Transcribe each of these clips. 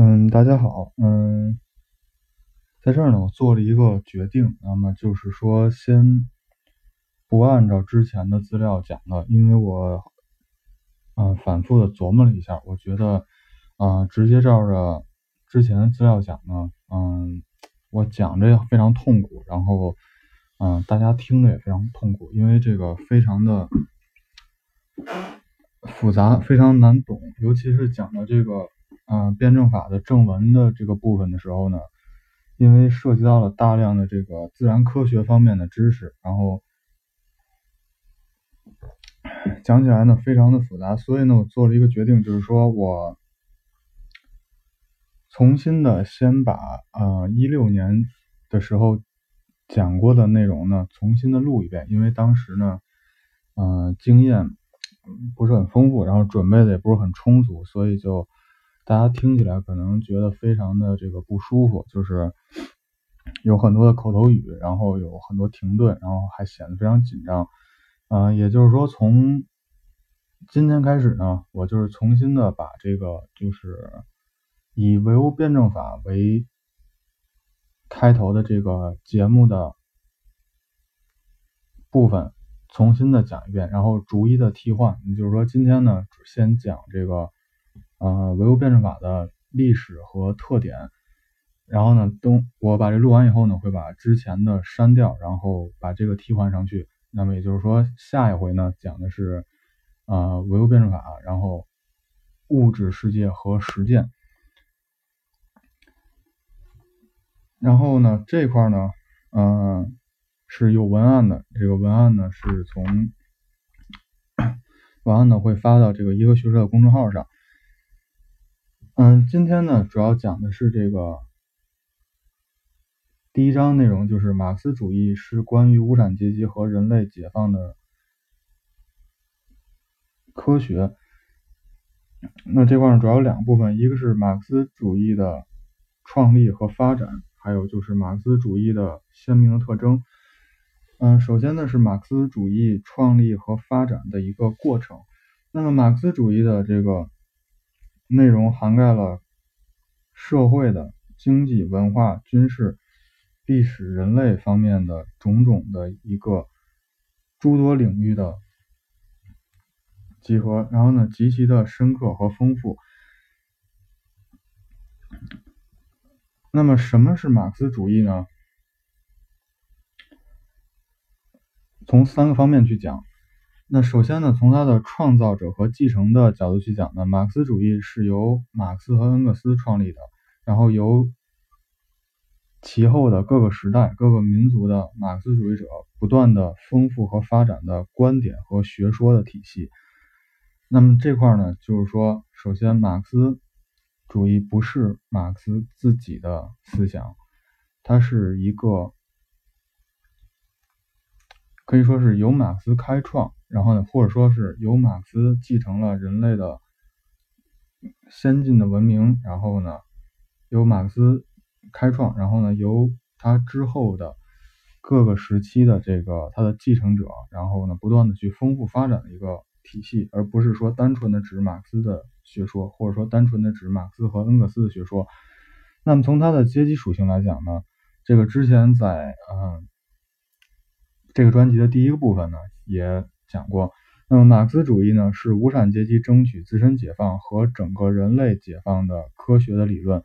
嗯，大家好，嗯，在这儿呢，我做了一个决定，那么就是说，先不按照之前的资料讲了，因为我，嗯，反复的琢磨了一下，我觉得，啊，直接照着之前的资料讲呢，嗯，我讲着也非常痛苦，然后，嗯，大家听着也非常痛苦，因为这个非常的复杂，非常难懂，尤其是讲到这个。嗯，辩证法的正文的这个部分的时候呢，因为涉及到了大量的这个自然科学方面的知识，然后讲起来呢非常的复杂，所以呢我做了一个决定，就是说我重新的先把呃一六年的时候讲过的内容呢重新的录一遍，因为当时呢，嗯经验不是很丰富，然后准备的也不是很充足，所以就。大家听起来可能觉得非常的这个不舒服，就是有很多的口头语，然后有很多停顿，然后还显得非常紧张。嗯，也就是说，从今天开始呢，我就是重新的把这个就是以唯物辩证法为开头的这个节目的部分重新的讲一遍，然后逐一的替换。也就是说，今天呢，先讲这个。呃，唯物辩证法的历史和特点，然后呢，等我把这录完以后呢，会把之前的删掉，然后把这个替换上去。那么也就是说，下一回呢，讲的是呃唯物辩证法，然后物质世界和实践。然后呢，这块呢，嗯，是有文案的，这个文案呢是从 文案呢会发到这个一个学社的公众号上。嗯，今天呢主要讲的是这个第一章内容，就是马克思主义是关于无产阶级和人类解放的科学。那这块呢主要有两部分，一个是马克思主义的创立和发展，还有就是马克思主义的鲜明的特征。嗯，首先呢是马克思主义创立和发展的一个过程。那么马克思主义的这个。内容涵盖了社会的、经济、文化、军事、历史、人类方面的种种的一个诸多领域的集合，然后呢，极其的深刻和丰富。那么，什么是马克思主义呢？从三个方面去讲。那首先呢，从它的创造者和继承的角度去讲呢，马克思主义是由马克思和恩格斯创立的，然后由其后的各个时代、各个民族的马克思主义者不断的丰富和发展的观点和学说的体系。那么这块呢，就是说，首先马克思主义不是马克思自己的思想，它是一个可以说是由马克思开创。然后呢，或者说是由马克思继承了人类的先进的文明，然后呢，由马克思开创，然后呢，由他之后的各个时期的这个他的继承者，然后呢，不断的去丰富发展的一个体系，而不是说单纯的指马克思的学说，或者说单纯的指马克思和恩格斯的学说。那么从它的阶级属性来讲呢，这个之前在嗯这个专辑的第一个部分呢也。讲过，那么马克思主义呢是无产阶级争取自身解放和整个人类解放的科学的理论，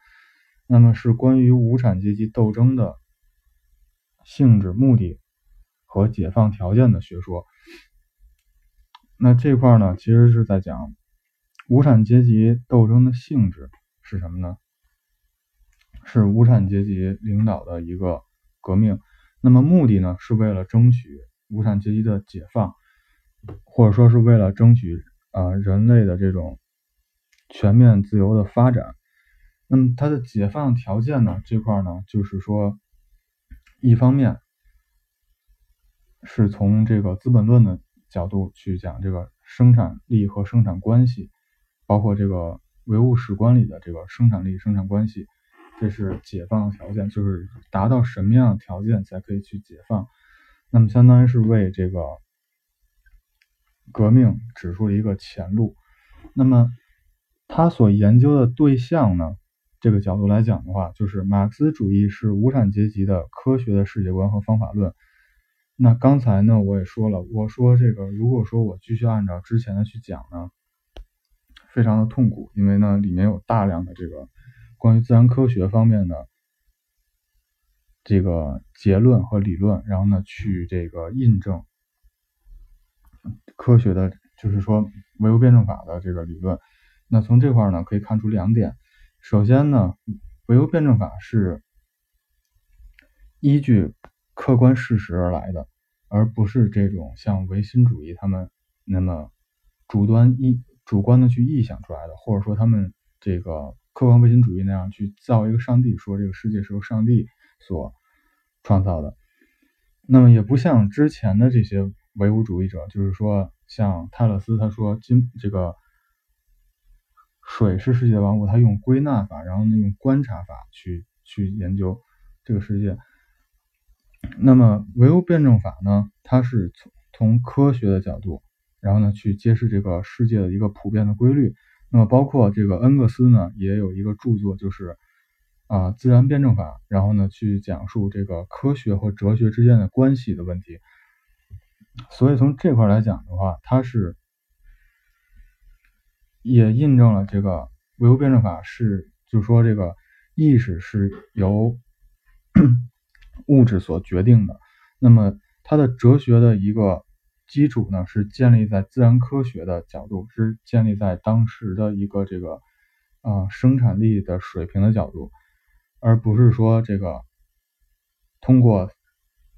那么是关于无产阶级斗争的性质、目的和解放条件的学说。那这块呢，其实是在讲无产阶级斗争的性质是什么呢？是无产阶级领导的一个革命，那么目的呢是为了争取无产阶级的解放。或者说是为了争取啊人类的这种全面自由的发展，那么它的解放条件呢？这块呢，就是说，一方面是从这个《资本论》的角度去讲这个生产力和生产关系，包括这个唯物史观里的这个生产力生产关系，这是解放条件，就是达到什么样的条件才可以去解放？那么相当于是为这个。革命指出了一个前路，那么他所研究的对象呢，这个角度来讲的话，就是马克思主义是无产阶级的科学的世界观和方法论。那刚才呢，我也说了，我说这个，如果说我继续按照之前的去讲呢，非常的痛苦，因为呢，里面有大量的这个关于自然科学方面的这个结论和理论，然后呢，去这个印证科学的，就是说唯物辩证法的这个理论。那从这块呢，可以看出两点。首先呢，唯物辩证法是依据客观事实而来的，而不是这种像唯心主义他们那么主观意主观的去臆想出来的，或者说他们这个客观唯心主义那样去造一个上帝，说这个世界是由上帝所创造的。那么也不像之前的这些唯物主义者，就是说像泰勒斯他说今这个。水是世界万物，他用归纳法，然后呢用观察法去去研究这个世界。那么唯物辩证法呢，它是从从科学的角度，然后呢去揭示这个世界的一个普遍的规律。那么包括这个恩格斯呢，也有一个著作，就是啊自然辩证法，然后呢去讲述这个科学和哲学之间的关系的问题。所以从这块来讲的话，它是。也印证了这个唯物辩证法是，就是说这个意识是由物质所决定的。那么它的哲学的一个基础呢，是建立在自然科学的角度，是建立在当时的一个这个啊生产力的水平的角度，而不是说这个通过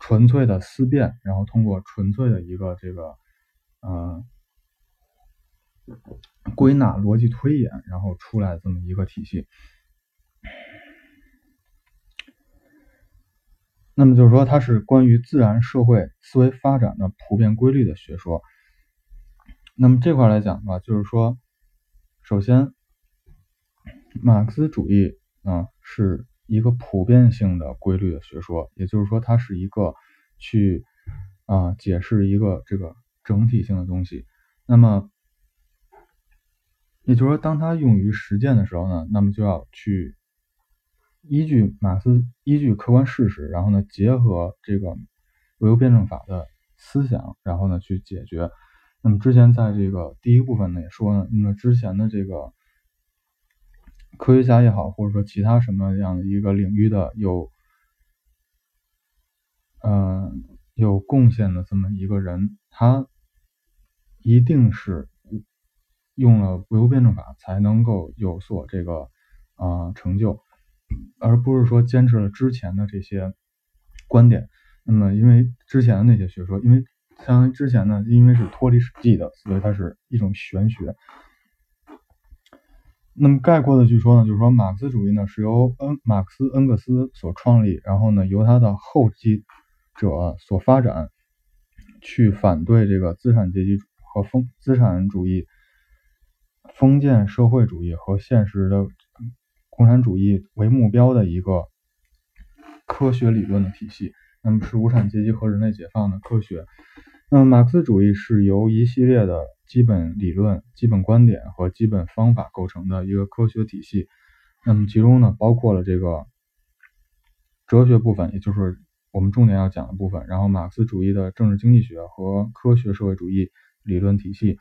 纯粹的思辨，然后通过纯粹的一个这个嗯。归纳、逻辑推演，然后出来这么一个体系。那么就是说，它是关于自然社会思维发展的普遍规律的学说。那么这块来讲的话，就是说，首先，马克思主义啊是一个普遍性的规律的学说，也就是说，它是一个去啊解释一个这个整体性的东西。那么也就是说，当它用于实践的时候呢，那么就要去依据马克思依据客观事实，然后呢，结合这个唯物辩证法的思想，然后呢去解决。那么之前在这个第一部分呢也说呢，那么之前的这个科学家也好，或者说其他什么样的一个领域的有呃有贡献的这么一个人，他一定是。用了唯物辩证法才能够有所这个啊成就，而不是说坚持了之前的这些观点。那么，因为之前的那些学说，因为相当于之前呢，因为是脱离实际的，所以它是一种玄学。那么概括的去说呢，就是说马克思主义呢是由恩马克思恩格斯所创立，然后呢由他的后继者所发展，去反对这个资产阶级和风资产主义。封建社会主义和现实的共产主义为目标的一个科学理论的体系，那么是无产阶级和人类解放的科学。那么马克思主义是由一系列的基本理论、基本观点和基本方法构成的一个科学体系。那么其中呢，包括了这个哲学部分，也就是我们重点要讲的部分。然后马克思主义的政治经济学和科学社会主义理论体系。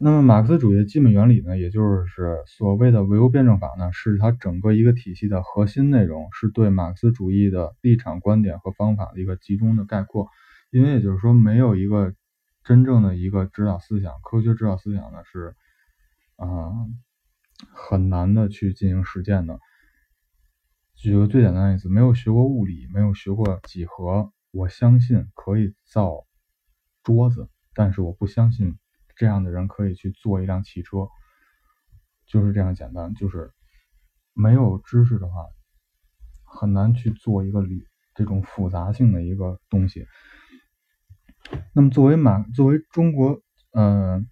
那么马克思主义的基本原理呢，也就是所谓的唯物辩证法呢，是它整个一个体系的核心内容，是对马克思主义的立场、观点和方法的一个集中的概括。因为也就是说，没有一个真正的一个指导思想，科学指导思想呢是啊很难的去进行实践的。举个最简单的例子，没有学过物理，没有学过几何，我相信可以造桌子，但是我不相信。这样的人可以去做一辆汽车，就是这样简单。就是没有知识的话，很难去做一个理这种复杂性的一个东西。那么作为马，作为中国，嗯，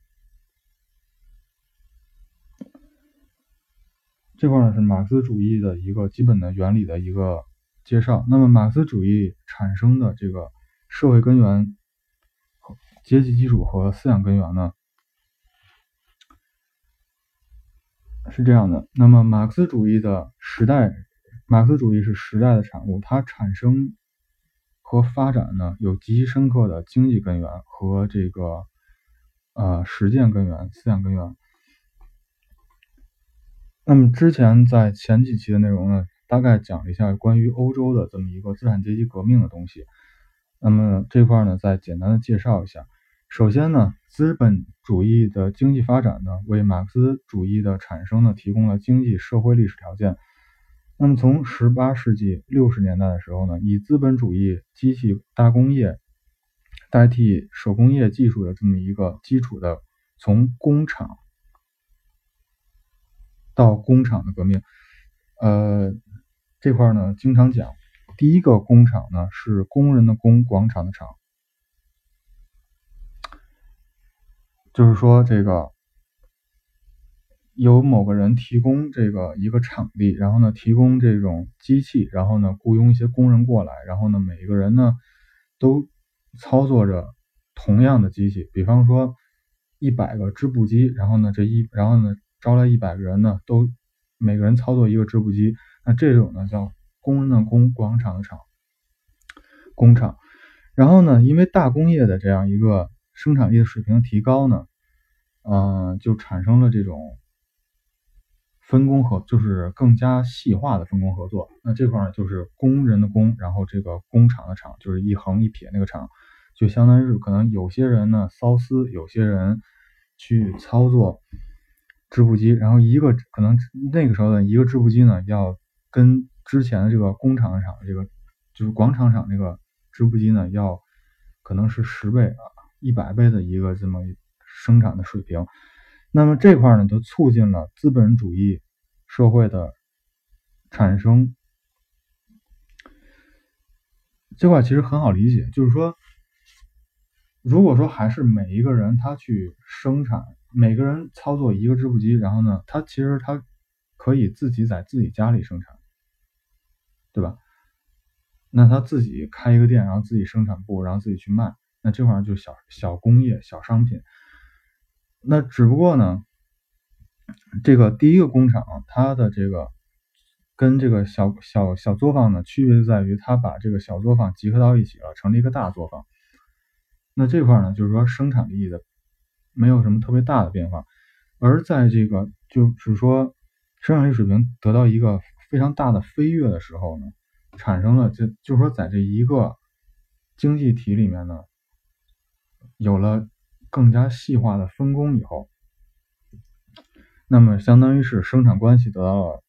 这块呢是马克思主义的一个基本的原理的一个介绍。那么马克思主义产生的这个社会根源。阶级基础和思想根源呢，是这样的。那么马克思主义的时代，马克思主义是时代的产物，它产生和发展呢有极其深刻的经济根源和这个呃实践根源、思想根源。那么之前在前几期的内容呢，大概讲了一下关于欧洲的这么一个资产阶级革命的东西。那么这块呢，再简单的介绍一下。首先呢，资本主义的经济发展呢，为马克思主义的产生呢，提供了经济社会历史条件。那么从十八世纪六十年代的时候呢，以资本主义机器大工业代替手工业技术的这么一个基础的，从工厂。到工厂的革命，呃，这块呢经常讲，第一个工厂呢是工人的工，广场的场，就是说这个有某个人提供这个一个场地，然后呢提供这种机器，然后呢雇佣一些工人过来，然后呢每个人呢都操作着同样的机器，比方说一百个织布机，然后呢这一，然后呢。招来一百个人呢，都每个人操作一个织布机，那这种呢叫工人的工，广场的场，工厂。然后呢，因为大工业的这样一个生产力的水平提高呢，嗯，就产生了这种分工合，就是更加细化的分工合作。那这块呢就是工人的工，然后这个工厂的厂，就是一横一撇那个厂，就相当于是可能有些人呢骚丝，有些人去操作。织布机，然后一个可能那个时候的一个织布机呢，要跟之前的这个工厂的厂这个就是广场厂那个织布机呢，要可能是十倍啊、一百倍的一个这么生产的水平。那么这块呢，就促进了资本主义社会的产生。这块其实很好理解，就是说，如果说还是每一个人他去生产。每个人操作一个织布机，然后呢，他其实他可以自己在自己家里生产，对吧？那他自己开一个店，然后自己生产布，然后自己去卖，那这块就小小工业、小商品。那只不过呢，这个第一个工厂，它的这个跟这个小小小作坊呢，区别就在于它把这个小作坊集合到一起了，成立一个大作坊。那这块呢，就是说生产力的。没有什么特别大的变化，而在这个就是说生产力水平得到一个非常大的飞跃的时候呢，产生了就就是说在这一个经济体里面呢，有了更加细化的分工以后，那么相当于是生产关系得到了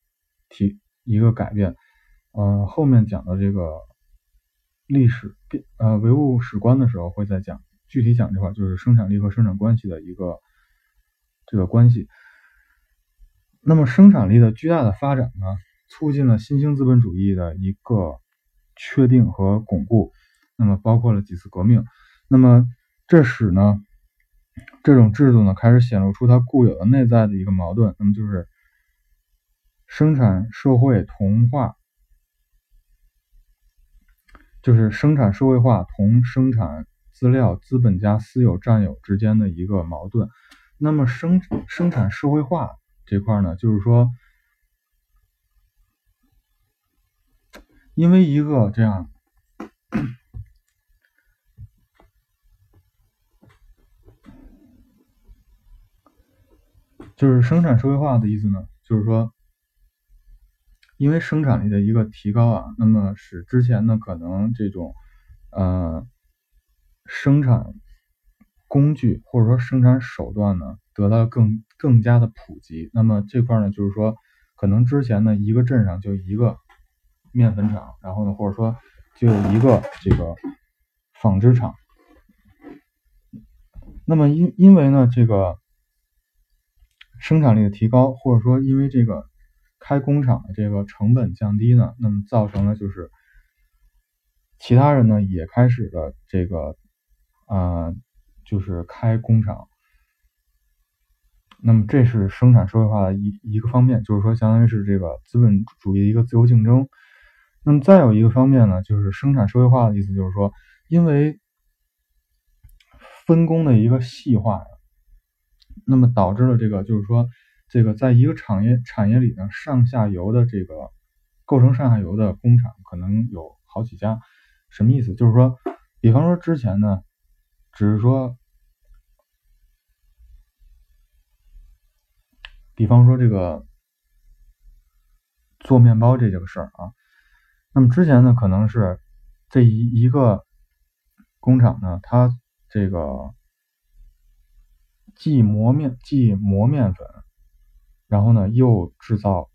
提一个改变。呃，后面讲的这个历史变呃唯物史观的时候会再讲。具体讲这块就是生产力和生产关系的一个这个关系。那么生产力的巨大的发展呢，促进了新兴资本主义的一个确定和巩固。那么包括了几次革命。那么这使呢这种制度呢开始显露出它固有的内在的一个矛盾。那么就是生产社会同化，就是生产社会化同生产。资料资本家私有占有之间的一个矛盾。那么生生产社会化这块呢，就是说，因为一个这样，就是生产社会化的意思呢，就是说，因为生产力的一个提高啊，那么使之前呢可能这种，呃。生产工具或者说生产手段呢，得到更更加的普及。那么这块呢，就是说，可能之前呢，一个镇上就一个面粉厂，然后呢，或者说就一个这个纺织厂。那么因因为呢，这个生产力的提高，或者说因为这个开工厂的这个成本降低呢，那么造成了就是其他人呢也开始了这个。啊，就是开工厂，那么这是生产社会化的一一个方面，就是说相当于是这个资本主义的一个自由竞争。那么再有一个方面呢，就是生产社会化的意思，就是说因为分工的一个细化，那么导致了这个就是说这个在一个产业产业里呢，上下游的这个构成上下游的工厂可能有好几家，什么意思？就是说，比方说之前呢，只是说，比方说这个做面包这这个事儿啊，那么之前呢，可能是这一一个工厂呢，它这个既磨面既磨面粉。然后呢，又制造，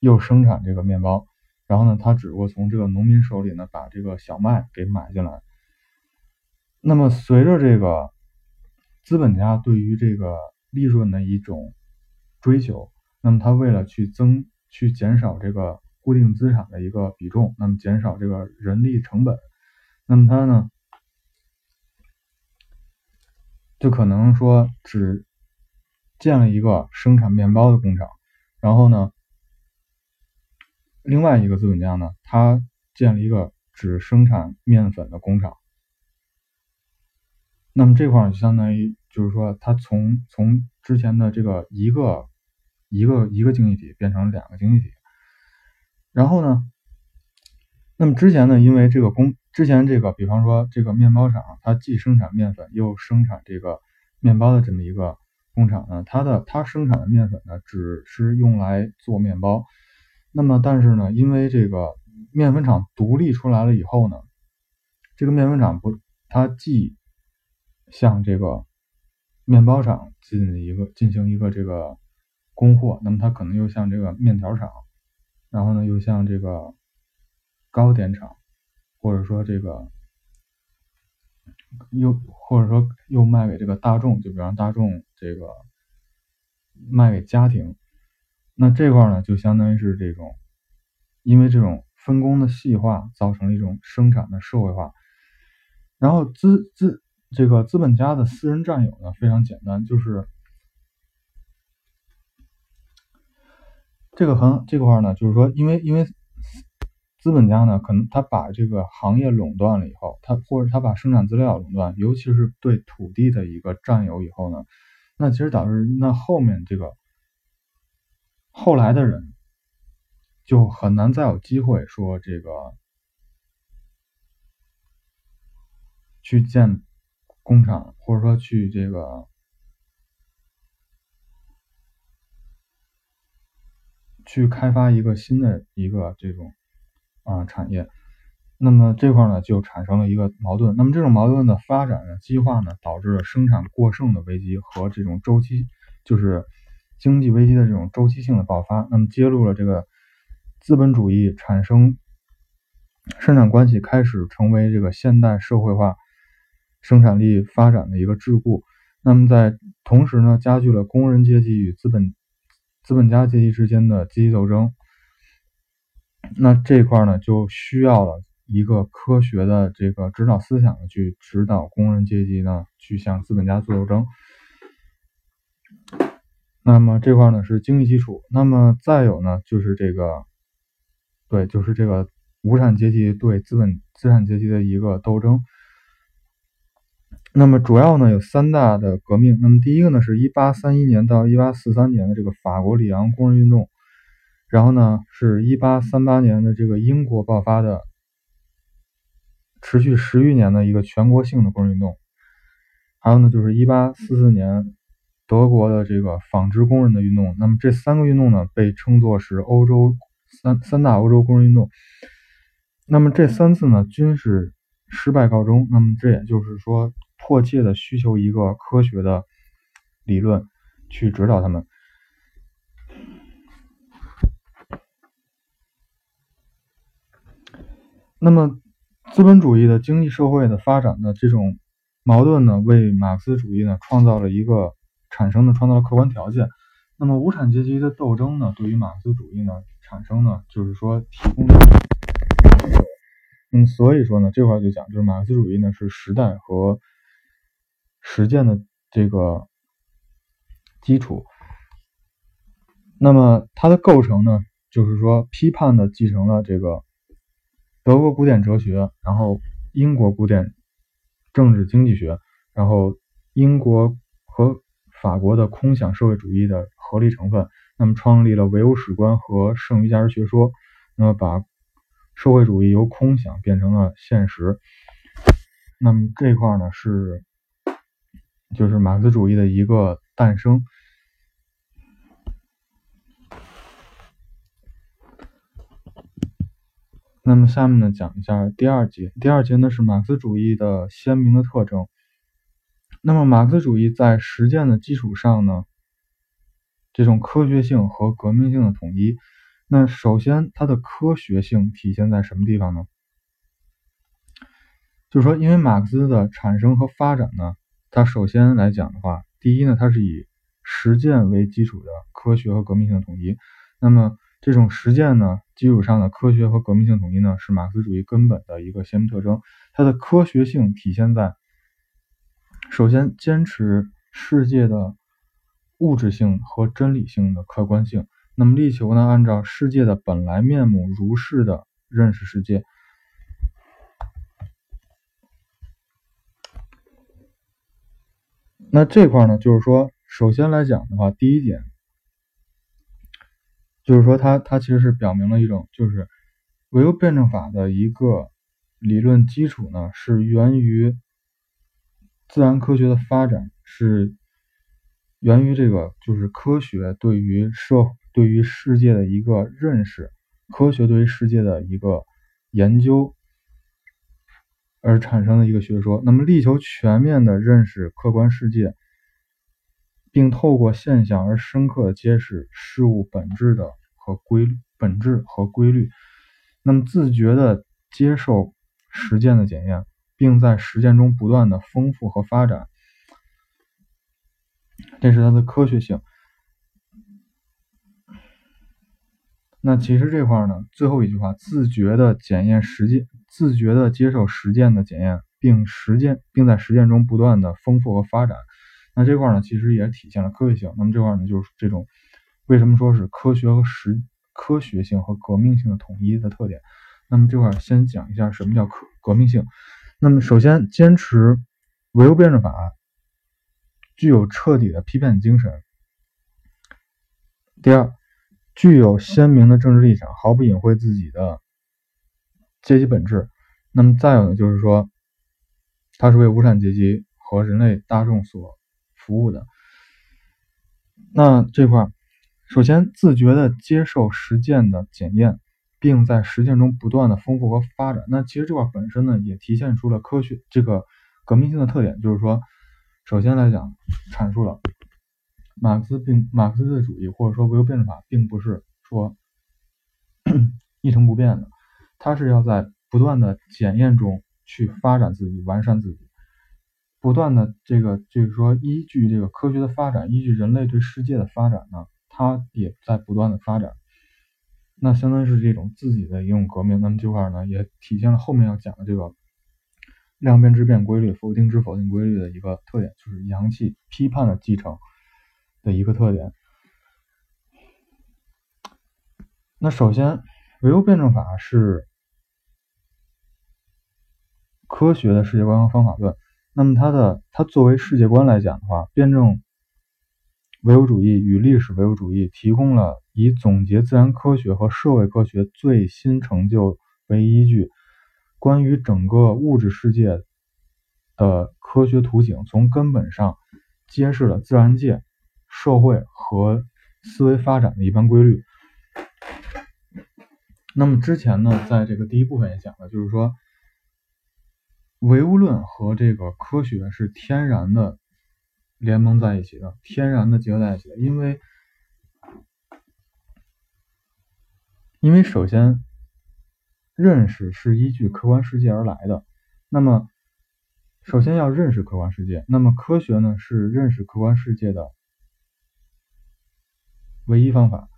又生产这个面包，然后呢，他只不过从这个农民手里呢，把这个小麦给买进来。那么随着这个资本家对于这个利润的一种追求，那么他为了去增、去减少这个固定资产的一个比重，那么减少这个人力成本，那么他呢，就可能说只。建了一个生产面包的工厂，然后呢，另外一个资本家呢，他建了一个只生产面粉的工厂。那么这块就相当于就是说，他从从之前的这个一个一个一个经济体变成两个经济体。然后呢，那么之前呢，因为这个工之前这个，比方说这个面包厂，它既生产面粉又生产这个面包的这么一个。工厂呢，它的它生产的面粉呢，只是用来做面包。那么，但是呢，因为这个面粉厂独立出来了以后呢，这个面粉厂不，它既向这个面包厂进一个进行一个这个供货，那么它可能又向这个面条厂，然后呢，又向这个糕点厂，或者说这个。又或者说又卖给这个大众，就比方大众这个卖给家庭，那这块呢就相当于是这种，因为这种分工的细化，造成了一种生产的社会化。然后资资这个资本家的私人占有呢非常简单，就是这个很这块呢就是说，因为因为。资本家呢，可能他把这个行业垄断了以后，他或者他把生产资料垄断，尤其是对土地的一个占有以后呢，那其实导致那后面这个后来的人就很难再有机会说这个去建工厂，或者说去这个去开发一个新的一个这种。啊，产业，那么这块呢就产生了一个矛盾。那么这种矛盾的发展呢，激化呢，导致了生产过剩的危机和这种周期，就是经济危机的这种周期性的爆发。那么揭露了这个资本主义产生生产关系开始成为这个现代社会化生产力发展的一个桎梏。那么在同时呢，加剧了工人阶级与资本资本家阶级之间的阶级斗争。那这块呢，就需要了一个科学的这个指导思想去指导工人阶级呢，去向资本家做斗争。那么这块呢是经济基础。那么再有呢，就是这个，对，就是这个无产阶级对资本资产阶级的一个斗争。那么主要呢有三大的革命。那么第一个呢是1831年到1843年的这个法国里昂工人运动。然后呢，是一八三八年的这个英国爆发的，持续十余年的一个全国性的工人运动。还有呢，就是一八四四年德国的这个纺织工人的运动。那么这三个运动呢，被称作是欧洲三三大欧洲工人运动。那么这三次呢，均是失败告终。那么这也就是说，迫切的需求一个科学的理论去指导他们。那么，资本主义的经济社会的发展的这种矛盾呢，为马克思主义呢创造了一个产生的创造了客观条件。那么，无产阶级的斗争呢，对于马克思主义呢产生呢，就是说提供。那么，所以说呢，这块就讲，就是马克思主义呢是时代和实践的这个基础。那么，它的构成呢，就是说批判的继承了这个。德国古典哲学，然后英国古典政治经济学，然后英国和法国的空想社会主义的合理成分，那么创立了唯物史观和剩余价值学说，那么把社会主义由空想变成了现实。那么这块呢是就是马克思主义的一个诞生。那么下面呢，讲一下第二节。第二节呢是马克思主义的鲜明的特征。那么马克思主义在实践的基础上呢，这种科学性和革命性的统一。那首先，它的科学性体现在什么地方呢？就是说，因为马克思的产生和发展呢，它首先来讲的话，第一呢，它是以实践为基础的科学和革命性的统一。那么这种实践呢，基础上的科学和革命性统一呢，是马克思主义根本的一个鲜明特征。它的科学性体现在，首先坚持世界的物质性和真理性的客观性，那么力求呢，按照世界的本来面目如是的认识世界。那这块呢，就是说，首先来讲的话，第一点。就是说，它它其实是表明了一种，就是唯物辩证法的一个理论基础呢，是源于自然科学的发展，是源于这个就是科学对于社对于世界的一个认识，科学对于世界的一个研究而产生的一个学说。那么，力求全面的认识客观世界。并透过现象而深刻的揭示事物本质的和规律本质和规律，那么自觉的接受实践的检验，并在实践中不断的丰富和发展，这是它的科学性。那其实这块呢，最后一句话，自觉的检验实践，自觉的接受实践的检验，并实践并在实践中不断的丰富和发展。那这块呢，其实也体现了科学性。那么这块呢，就是这种为什么说是科学和实科学性和革命性的统一的特点。那么这块先讲一下什么叫革革命性。那么首先，坚持唯物辩证法，具有彻底的批判精神。第二，具有鲜明的政治立场，毫不隐晦自己的阶级本质。那么再有呢，就是说，它是为无产阶级和人类大众所。服务的，那这块首先自觉的接受实践的检验，并在实践中不断的丰富和发展。那其实这块本身呢，也体现出了科学这个革命性的特点，就是说，首先来讲，阐述了马克思并马克思主义或者说唯物辩证法，并不是说 一成不变的，它是要在不断的检验中去发展自己，完善自己。不断的这个就是说，依据这个科学的发展，依据人类对世界的发展呢，它也在不断的发展。那相当于是这种自己的一种革命。那么这块呢，也体现了后面要讲的这个量变质变规律、否定之否定规律的一个特点，就是阳气批判的继承的一个特点。那首先，唯物辩证法是科学的世界观和方法论。那么它的它作为世界观来讲的话，辩证唯物主义与历史唯物主义提供了以总结自然科学和社会科学最新成就为依据，关于整个物质世界的科学图景，从根本上揭示了自然界、社会和思维发展的一般规律。那么之前呢，在这个第一部分也讲了，就是说。唯物论和这个科学是天然的联盟在一起的，天然的结合在一起的。因为，因为首先，认识是依据客观世界而来的。那么，首先要认识客观世界，那么科学呢是认识客观世界的唯一方法。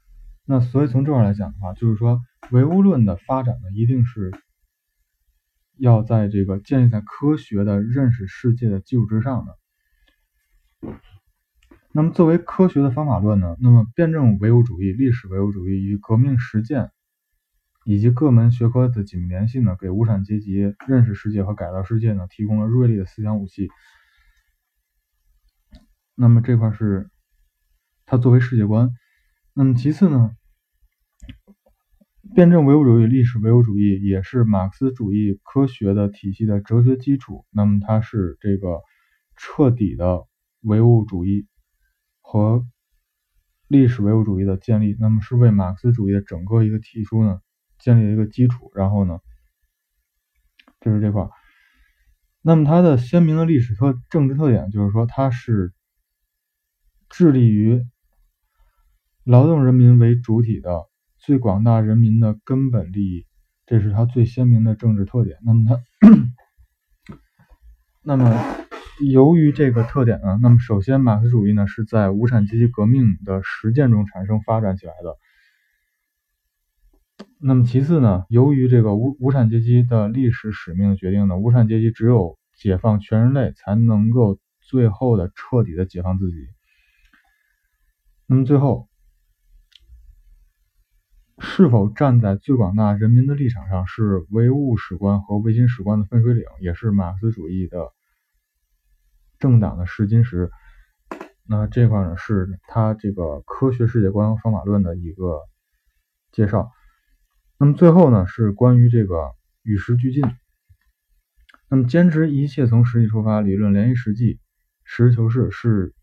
那所以从这块来讲的话，就是说唯物论的发展呢，一定是。要在这个建立在科学的认识世界的基础之上的。那么，作为科学的方法论呢？那么，辩证唯物主义、历史唯物主义与革命实践以及各门学科的紧密联系呢，给无产阶级认识世界和改造世界呢，提供了锐利的思想武器。那么这块是它作为世界观。那么其次呢，辩证唯物主义、历史唯物主义也是马克思主义科学的体系的哲学基础。那么它是这个彻底的唯物主义和历史唯物主义的建立，那么是为马克思主义的整个一个提出呢建立了一个基础。然后呢，这是这块。那么它的鲜明的历史特政治特点就是说，它是致力于劳动人民为主体的最广大人民的根本利益，这是它最鲜明的政治特点。那么它，那么由于这个特点呢，那么首先马克思主义呢是在无产阶级革命的实践中产生发展起来的。那么其次呢，由于这个无无产阶级的历史使命决定呢，无产阶级只有解放全人类，才能够最后的彻底的解放自己。那么最后，是否站在最广大人民的立场上，是唯物史观和唯心史观的分水岭，也是马克思主义的政党的试金石。那这块呢，是他这个科学世界观和方法论的一个介绍。那么最后呢，是关于这个与时俱进。那么坚持一切从实际出发，理论联系实际，实事求是是，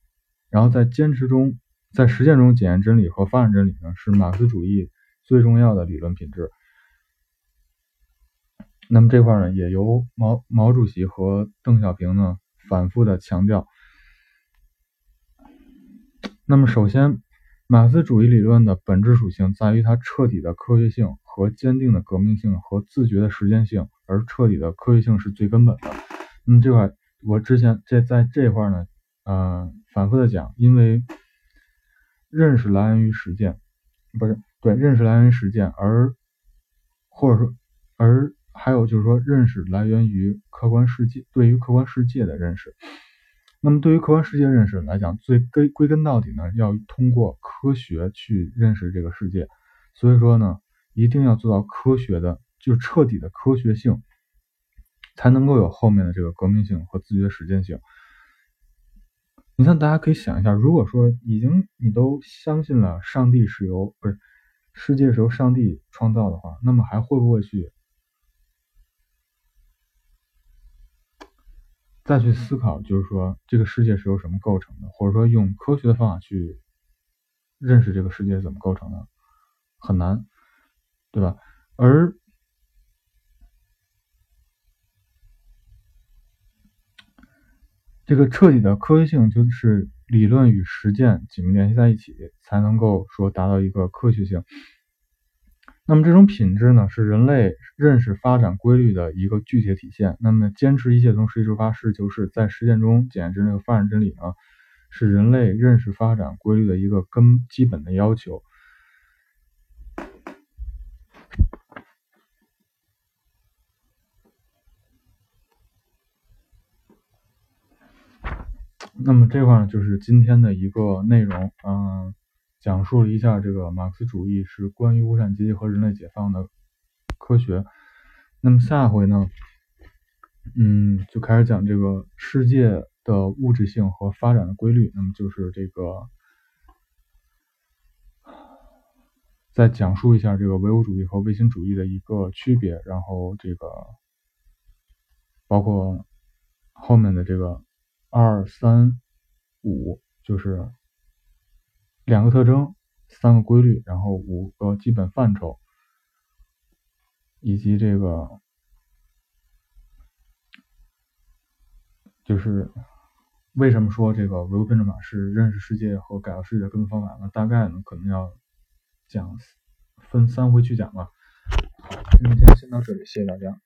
然后在坚持中，在实践中检验真理和发展真理呢，是马克思主义最重要的理论品质。那么这块呢，也由毛毛主席和邓小平呢反复的强调。那么首先，马克思主义理论的本质属性在于它彻底的科学性。和坚定的革命性和自觉的实践性，而彻底的科学性是最根本的。那么这块我之前在在这块呢，呃，反复的讲，因为认识来源于实践，不是对，认识来源于实践，而或者说，而还有就是说，认识来源于客观世界，对于客观世界的认识。那么对于客观世界认识来讲，最根归根到底呢，要通过科学去认识这个世界。所以说呢。一定要做到科学的，就彻底的科学性，才能够有后面的这个革命性和自觉实践性。你看，大家可以想一下，如果说已经你都相信了上帝是由不是世界是由上帝创造的话，那么还会不会去再去思考，就是说这个世界是由什么构成的，或者说用科学的方法去认识这个世界怎么构成的？很难。对吧？而这个彻底的科学性，就是理论与实践紧密联系在一起，才能够说达到一个科学性。那么这种品质呢，是人类认识发展规律的一个具体体现。那么坚持一切从实际出发，实事求是，在实践中检验那个发展真理呢，是人类认识发展规律的一个根基本的要求。那么这块呢，就是今天的一个内容，嗯，讲述了一下这个马克思主义是关于无产阶级和人类解放的科学。那么下回呢，嗯，就开始讲这个世界的物质性和发展的规律。那么就是这个，再讲述一下这个唯物主义和唯心主义的一个区别，然后这个包括后面的这个。二三五就是两个特征，三个规律，然后五个基本范畴，以及这个就是为什么说这个唯物辩证法是认识世界和改造世界的根本方法呢？大概呢可能要讲分三回去讲吧。今天先到这里，谢谢大家。